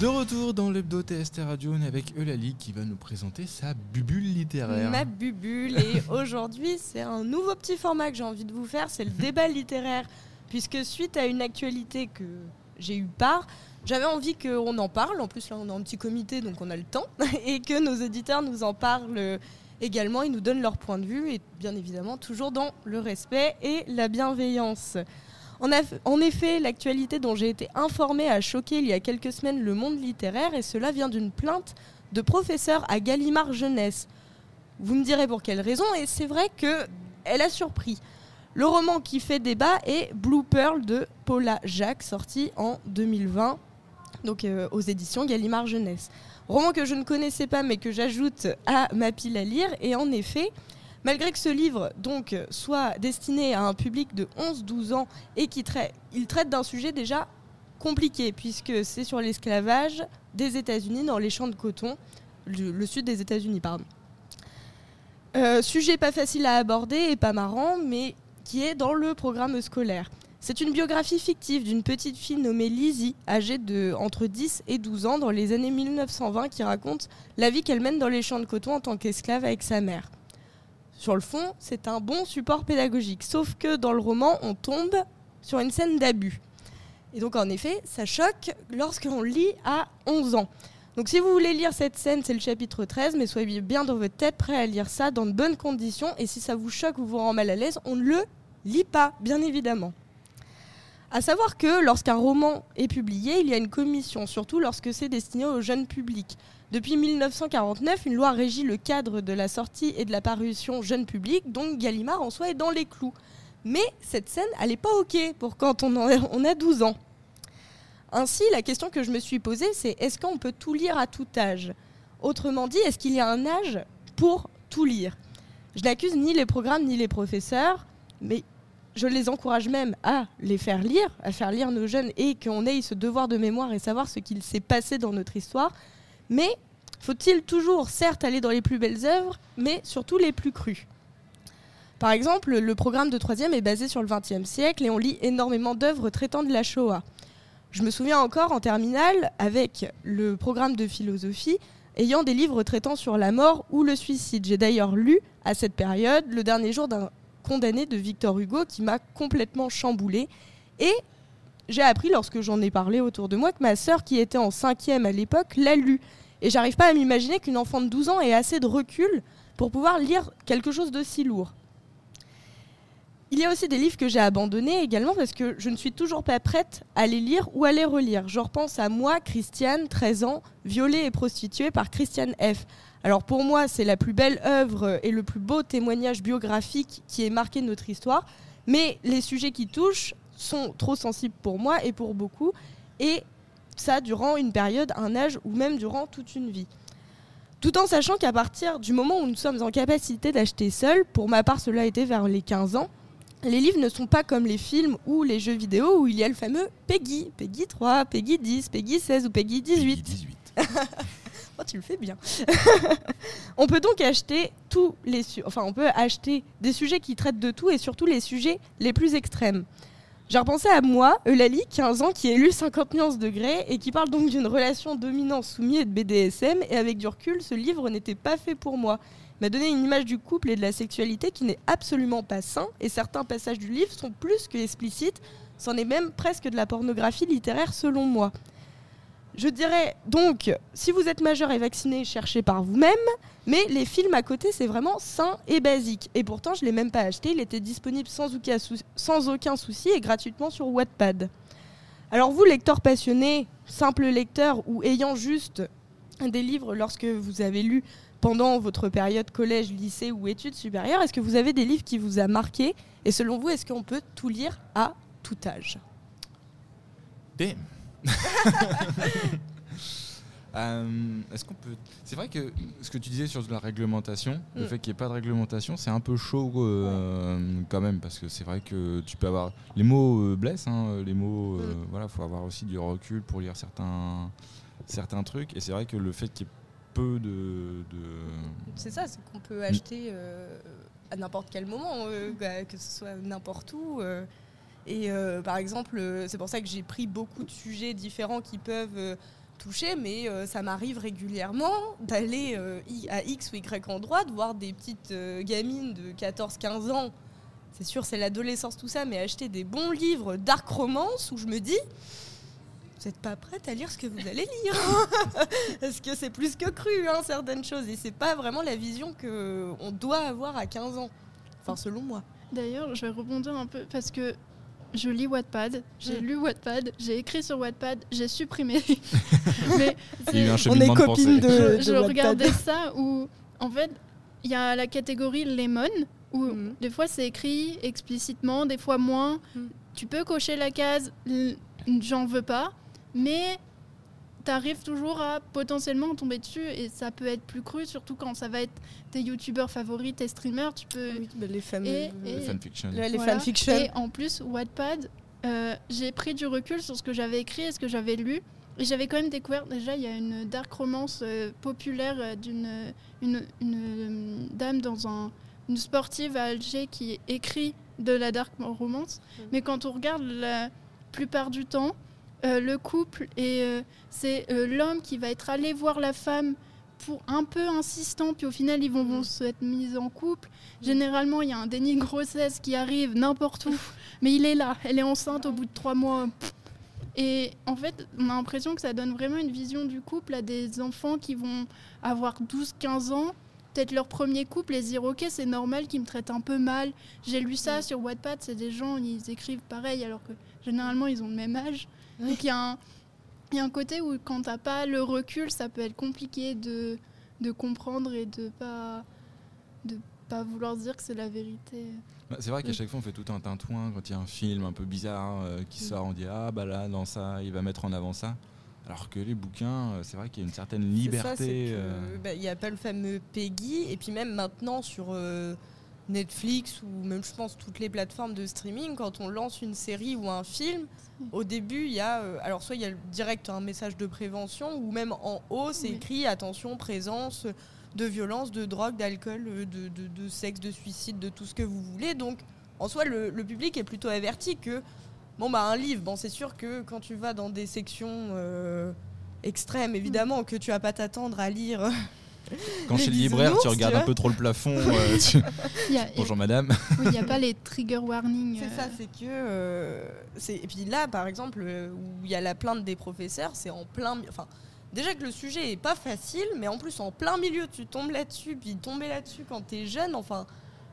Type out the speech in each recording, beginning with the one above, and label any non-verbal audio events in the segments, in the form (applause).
De retour dans l'hebdo TST Radio, on est avec Eulalie qui va nous présenter sa bubule littéraire. Ma bubule, et (laughs) aujourd'hui c'est un nouveau petit format que j'ai envie de vous faire, c'est le (laughs) débat littéraire. Puisque suite à une actualité que j'ai eu part, j'avais envie qu'on en parle. En plus, là, on est en petit comité, donc on a le temps. (laughs) Et que nos auditeurs nous en parlent également. Ils nous donnent leur point de vue. Et bien évidemment, toujours dans le respect et la bienveillance. En, effet, l'actualité dont j'ai été informée a choqué il y a quelques semaines le monde littéraire et cela vient d'une plainte de professeur à Gallimard Jeunesse. Vous me direz pour quelle raison et c'est vrai qu'elle a surpris. Le roman qui fait débat est Blue Pearl de Paula Jacques, sorti en 2020, donc euh, aux éditions Gallimard Jeunesse. Roman que je ne connaissais pas mais que j'ajoute à ma pile à lire et en effet, Malgré que ce livre donc soit destiné à un public de 11-12 ans et qu'il traite, il traite d'un sujet déjà compliqué puisque c'est sur l'esclavage des États-Unis dans les champs de coton, le, sud des États-Unis, pardon. Euh, sujet pas facile à aborder et pas marrant, mais qui est dans le programme scolaire. C'est une biographie fictive d'une petite fille nommée Lizzie, âgée de entre 10 et 12 ans dans les années 1920, qui raconte la vie qu'elle mène dans les champs de coton en tant qu'esclave avec sa mère sur le fond, c'est un bon support pédagogique. Sauf que dans le roman, on tombe sur une scène d'abus. Et donc, en effet, ça choque lorsqu'on lit à 11 ans. Donc, si vous voulez lire cette scène, c'est le chapitre 13, mais soyez bien dans votre tête prêt à lire ça dans de bonnes conditions. Et si ça vous choque ou vous rend mal à l'aise, on ne le lit pas, bien évidemment. À savoir que lorsqu'un roman est publié, il y a une commission, surtout lorsque c'est destiné au jeune public. Depuis 1949, une loi régit le cadre de la sortie et de la parution jeune public, donc Gallimard en soi est dans les clous. Mais cette scène, elle n'est pas OK pour quand on, on a 12 ans. Ainsi, la question que je me suis posée, c'est est-ce qu'on peut tout lire à tout âge? Autrement dit, est-ce qu'il y a un âge pour tout lire? Je n'accuse ni les programmes ni les professeurs, mais je les encourage même à les faire lire, à faire lire nos jeunes et qu'on ait ce devoir de mémoire et savoir ce qu'il s'est passé dans notre histoire mais faut-il toujours, certes, aller dans les plus belles œuvres, mais surtout les plus crues? Par exemple, le programme de troisième est basé sur le XXe siècle et on lit énormément d'œuvres traitant de la Shoah. Je me souviens encore en terminale avec le programme de philosophie ayant des livres traitant sur la mort ou le suicide. J'ai d'ailleurs lu à cette période Le dernier jour d'un condamné de Victor Hugo qui m'a complètement chamboulé et j'ai appris lorsque j'en ai parlé autour de moi que ma sœur, qui était en cinquième à l'époque, l'a lu. Et j'arrive pas à m'imaginer qu'une enfant de 12 ans ait assez de recul pour pouvoir lire quelque chose de si lourd. Il y a aussi des livres que j'ai abandonnés également parce que je ne suis toujours pas prête à les lire ou à les relire. Je repense à moi, Christiane, 13 ans, violée et prostituée par Christiane F. Alors pour moi, c'est la plus belle œuvre et le plus beau témoignage biographique qui ait marqué notre histoire. Mais les sujets qui touchent sont trop sensibles pour moi et pour beaucoup. Et ça durant une période, un âge ou même durant toute une vie. Tout en sachant qu'à partir du moment où nous sommes en capacité d'acheter seul, pour ma part cela a été vers les 15 ans, les livres ne sont pas comme les films ou les jeux vidéo où il y a le fameux Peggy, Peggy 3, Peggy 10, Peggy 16 ou Peggy 18. Peggy 18. (laughs) oh, tu le fais bien. (laughs) on peut donc acheter tous les enfin on peut acheter des sujets qui traitent de tout et surtout les sujets les plus extrêmes. J'ai repensé à moi, Eulalie, 15 ans, qui ai lu 50 nuances de gré et qui parle donc d'une relation dominante soumise et de BDSM. Et avec du recul, ce livre n'était pas fait pour moi. M'a donné une image du couple et de la sexualité qui n'est absolument pas sain. Et certains passages du livre sont plus que explicites. C'en est même presque de la pornographie littéraire selon moi. Je dirais donc, si vous êtes majeur et vacciné, cherchez par vous-même. Mais les films à côté, c'est vraiment sain et basique. Et pourtant, je ne l'ai même pas acheté. Il était disponible sans aucun, sans aucun souci et gratuitement sur Wattpad. Alors vous, lecteur passionné, simple lecteur ou ayant juste des livres lorsque vous avez lu pendant votre période collège, lycée ou études supérieures, est-ce que vous avez des livres qui vous a marqué Et selon vous, est-ce qu'on peut tout lire à tout âge? Damn (laughs) Euh, est-ce qu'on peut. C'est vrai que ce que tu disais sur la réglementation, le mm. fait qu'il n'y ait pas de réglementation, c'est un peu chaud euh, quand même, parce que c'est vrai que tu peux avoir. Les mots euh, blessent, hein, les mots. Mm. Voilà, faut avoir aussi du recul pour lire certains, certains trucs. Et c'est vrai que le fait qu'il y ait de. C'est ça, c'est qu'on peut acheter à n'importe quel moment, bah, que ce soit n'importe où. Et par exemple, c'est pour ça que j'ai pris beaucoup de sujets différents qui peuvent toucher, mais euh, ça m'arrive régulièrement d'aller euh, à X ou Y endroit, de voir des petites euh, gamines de 14-15 ans. C'est sûr, c'est l'adolescence, tout ça, mais acheter des bons livres dark romance où je me dis, vous n'êtes pas prête à lire ce que vous allez lire. (laughs) Parce que c'est plus que cru, hein, certaines choses. Et c'est pas vraiment la vision qu'on doit avoir à 15 ans. Enfin, selon moi. D'ailleurs, je vais rebondir un peu parce que je lis Wattpad, j'ai Mm. lu Wattpad, j'ai écrit sur Wattpad, j'ai supprimé. (laughs) Mais Il y a eu un c'est- On est de copines de, je, je de Wattpad. regardais ça où, en fait, il y a la catégorie Lemon où Mhm. des fois c'est écrit explicitement, des fois moins. Mhm. Tu peux cocher la case j'en veux pas, mais tu arrives toujours à potentiellement tomber dessus et ça peut être plus cru, surtout quand ça va être tes youtubeurs favoris, tes streamers. Tu peux. Oui, bah, les fameux. Et- les Voilà. fanfictions. Et en plus, Wattpad, euh, j'ai pris du recul sur ce que j'avais écrit et ce que j'avais lu. Et j'avais quand même découvert, déjà, il y a une dark romance euh, populaire euh, d'une une, une, euh, dame dans un, une sportive à Alger qui écrit de la dark romance. Mais quand on regarde la plupart du temps, euh, le couple, et euh, c'est euh, l'homme qui va être allé voir la femme pour un peu insistant, puis au final, ils vont, vont se être mis en couple. Généralement, il y a un déni de grossesse qui arrive n'importe où, (laughs) mais il est là, elle est enceinte au bout de trois mois. Et en fait, on a l'impression que ça donne vraiment une vision du couple à des enfants qui vont avoir 12-15 ans, peut-être leur premier couple, et se dire Ok, c'est normal qu'ils me traitent un peu mal. J'ai lu ça Mm. sur Wattpad, c'est des gens, ils écrivent pareil, alors que généralement, ils ont le même âge. Oui. Donc il y, a un- il y a un côté où, quand t'as pas le recul, ça peut être compliqué de, de comprendre et de pas, de pas vouloir dire que c'est la vérité. Bah, c'est vrai qu'à chaque fois on fait tout un tintouin quand il y a un film un peu bizarre euh, qui sort, on dit ah bah là dans ça il va mettre en avant ça. Alors que les bouquins, euh, c'est vrai qu'il y a une certaine liberté. euh, bah, Il n'y a pas le fameux Peggy. Et puis même maintenant sur euh, Netflix ou même je pense toutes les plateformes de streaming, quand on lance une série ou un film, au début il y a... euh, alors soit il y a direct un message de prévention ou même en haut c'est écrit attention, présence de violence, de drogue, d'alcool, euh, de, de- de sexe, de suicide, de tout ce que vous voulez. Donc en soi le, le public est plutôt averti que... Bon bah un livre, bon c'est sûr que quand tu vas dans des sections euh, extrêmes, évidemment que tu vas pas t'attendre à lire. Quand chez le libraire, tu regardes tu un peu trop le plafond. (laughs) euh, tu- Il y a- Bonjour madame. oui, il n'y a pas les trigger warnings. C'est euh, ça, c'est que euh, c'est et puis là par exemple euh, où il y a la plainte des professeurs, c'est en plein enfin déjà que le sujet est pas facile, mais en plus en plein milieu tu tombes là-dessus, puis tomber là-dessus quand t'es jeune, enfin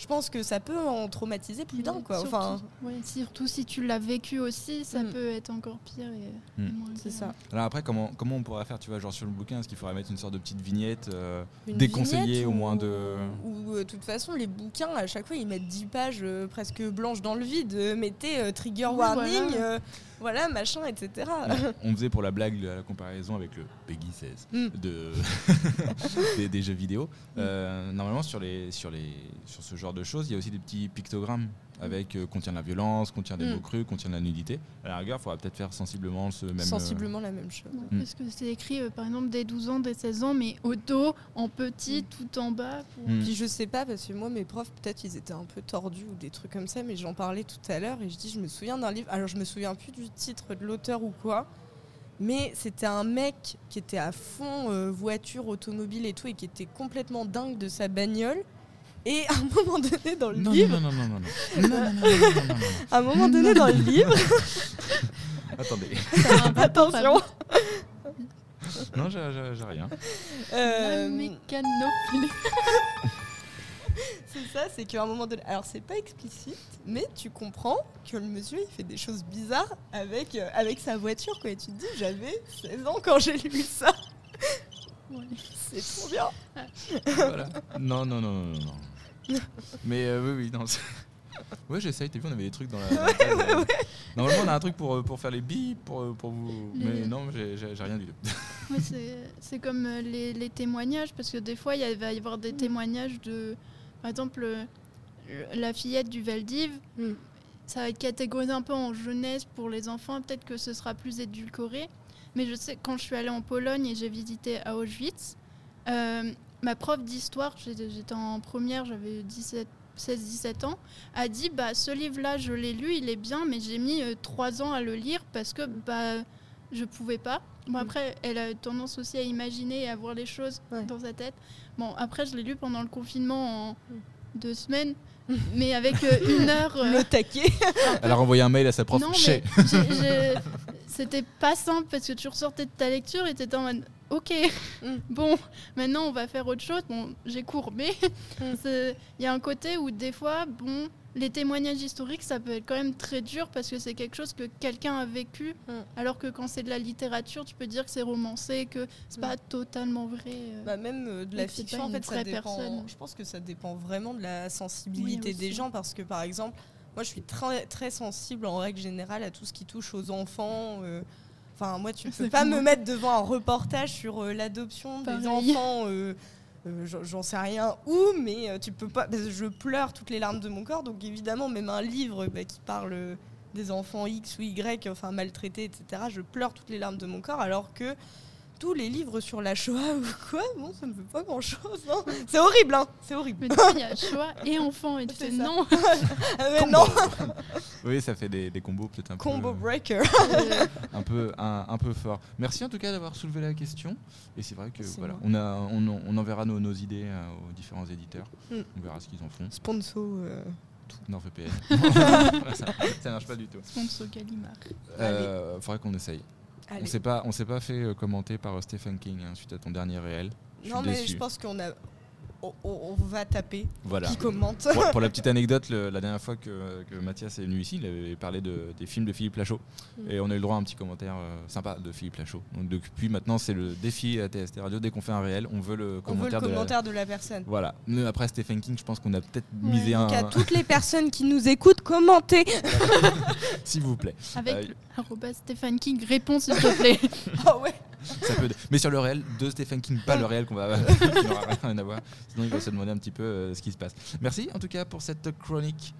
je pense que ça peut en traumatiser plus d'un quoi. Surtout, Enfin ouais, surtout si tu l'as vécu aussi, ça Mm. peut être encore pire. Et, Mm. et c'est ça. Alors après, comment, comment on pourrait faire, tu vois, genre sur le bouquin, est-ce qu'il faudrait mettre une sorte de petite vignette euh, déconseillée au moins de. Ou euh, de toute façon, les bouquins, à chaque fois, ils mettent 10 pages euh, presque blanches dans le vide. euh, mettez euh, trigger Oui, warning, voilà. Voilà, machin, etc. On faisait pour la blague la, la comparaison avec le Peggy 16 Mm. de (laughs) des, des jeux vidéo. Euh, normalement sur les sur les sur ce genre de choses, il y a aussi des petits pictogrammes avec euh, contient de la violence, contient des Mm. mots crus, contient de la nudité. À la rigueur, il faudra peut-être faire sensiblement ce même. euh, Sensiblement la même chose. Ouais, Mm. Parce que c'est écrit euh, par exemple des 12 ans, des 16 ans, mais au dos, en petit, tout en bas. pour- Mm. Puis je sais pas, parce que moi, mes profs, peut-être ils étaient un peu tordus ou des trucs comme ça, mais j'en parlais tout à l'heure et je dis, je me souviens d'un livre, alors je me souviens plus du titre de l'auteur ou quoi, mais c'était un mec qui était à fond euh, voiture, automobile et tout, et qui était complètement dingue de sa bagnole. Et à un moment donné dans le livre. Non, non, non, non, non. À un moment donné dans le livre. Attendez. Attention. Non, j'ai rien. C'est ça, c'est qu'à un moment donné. Alors, c'est pas explicite, mais tu comprends que le monsieur, il fait des choses bizarres avec, avec sa voiture, quoi. Et tu te dis, j'avais 16 ans quand j'ai lu ça. C'est trop bien. Voilà. Non, non, non, non, non. Mais euh, oui, oui, non. c'est- (laughs) Ouais, j'essaye. T'as vu, on avait des trucs dans la. dans la table, euh. Normalement, on a un truc pour, euh, pour faire les billes, pour, euh, pour vous. Les- Mais non, j'ai j'ai- j'ai rien du tout. C'est- c'est comme euh, les, les témoignages, parce que des fois, il y a- va y avoir des témoignages de, par exemple, euh, la fillette du Valdiv. Mm. Ça va être catégorisé un peu en jeunesse pour les enfants, peut-être que ce sera plus édulcoré. Mais je sais, quand je suis allée en Pologne et j'ai visité à Auschwitz, euh, ma prof d'histoire, j'étais en première, j'avais 17 16-17 ans, a dit bah, ce livre-là, je l'ai lu, il est bien, mais j'ai mis 3 ans à le lire parce que bah, je pouvais pas. Bon, après, elle a tendance aussi à imaginer et à voir les choses Ouais. dans sa tête. Bon, après, je l'ai lu pendant le confinement en Mm. deux semaines, mais avec euh, une heure. euh, (laughs) Le taquet. Elle a renvoyé un mail à sa prof. non, c'était pas simple parce que tu ressortais de ta lecture et t'étais en mode Ok, Mm. (laughs) bon, maintenant on va faire autre chose. Bon, j'ai courbé. (laughs) Mm. Il y a un côté où des fois, bon, les témoignages historiques, ça peut être quand même très dur parce que c'est quelque chose que quelqu'un a vécu. Mm. Alors que quand c'est de la littérature, tu peux dire que c'est romancé, que c'est pas totalement vrai. euh. Bah, même euh, de la fiction, en fait, ça dépend. personne. Je pense que ça dépend vraiment de la sensibilité Oui, des gens parce que, par exemple, moi, je suis très, très sensible en règle générale à tout ce qui touche aux enfants. euh, Enfin, moi, tu (laughs) peux C'est pas me mettre devant un reportage sur euh, l'adoption des enfants. euh, j'en- sais rien où, mais tu peux pas. je pleure toutes les larmes de mon corps, donc évidemment, même un livre bah, qui parle des enfants X ou Y, enfin maltraités, etc., je pleure toutes les larmes de mon corps, alors que tous les livres sur la Shoah (laughs) ou quoi, bon, ça me fait pas grand chose. C'est horrible, hein C'est horrible. Mais tu vois, il y a choix et enfant, et tu fais ça. non. (laughs) Ah, mais Combo. non, (laughs) Oui, ça fait des, des combos peut-être un combo peu, breaker. Euh, un peu, un, un peu fort. Merci en tout cas d'avoir soulevé la question. Et c'est vrai que voilà, on, a, on, en- on enverra nos, nos idées euh, aux différents éditeurs. Mm. On verra ce qu'ils en font. Sponsor. euh, Non, VPN. ça, ça marche pas du tout. sponsor Gallimard. Euh, faudrait qu'on essaye. On allez. s'est pas, on s'est pas fait euh, commenter par euh, Stephen King hein, suite à ton dernier réel. Non, mais je pense qu'on a. On, va taper. Voilà. Qui commente pour, pour la (laughs) petite anecdote, le- la dernière fois que, que Mathias est venu ici, il avait parlé de, des films de Philippe Lachaud. Mm. Et on a eu le droit à un petit commentaire euh, sympa de Philippe Lachaud. Donc depuis maintenant, c'est le défi à TST Radio. Dès qu'on fait un réel, on veut le On veut le commentaire, de la- commentaire de la personne. Voilà. Mais après Stephen King, je pense qu'on a peut-être Ouais. misé un. Donc à toutes les personnes qui nous écoutent, commentez. (laughs) S'il vous plaît. Avec Euh, Stéphane King, réponse s'il te plaît. (laughs) Ah ouais. Mais sur le réel de Stephen King, pas le réel qu'on va. (laughs) qui n'aura rien à voir. Sinon, il va se demander un petit peu euh, ce qui se passe. Merci en tout cas pour cette chronique.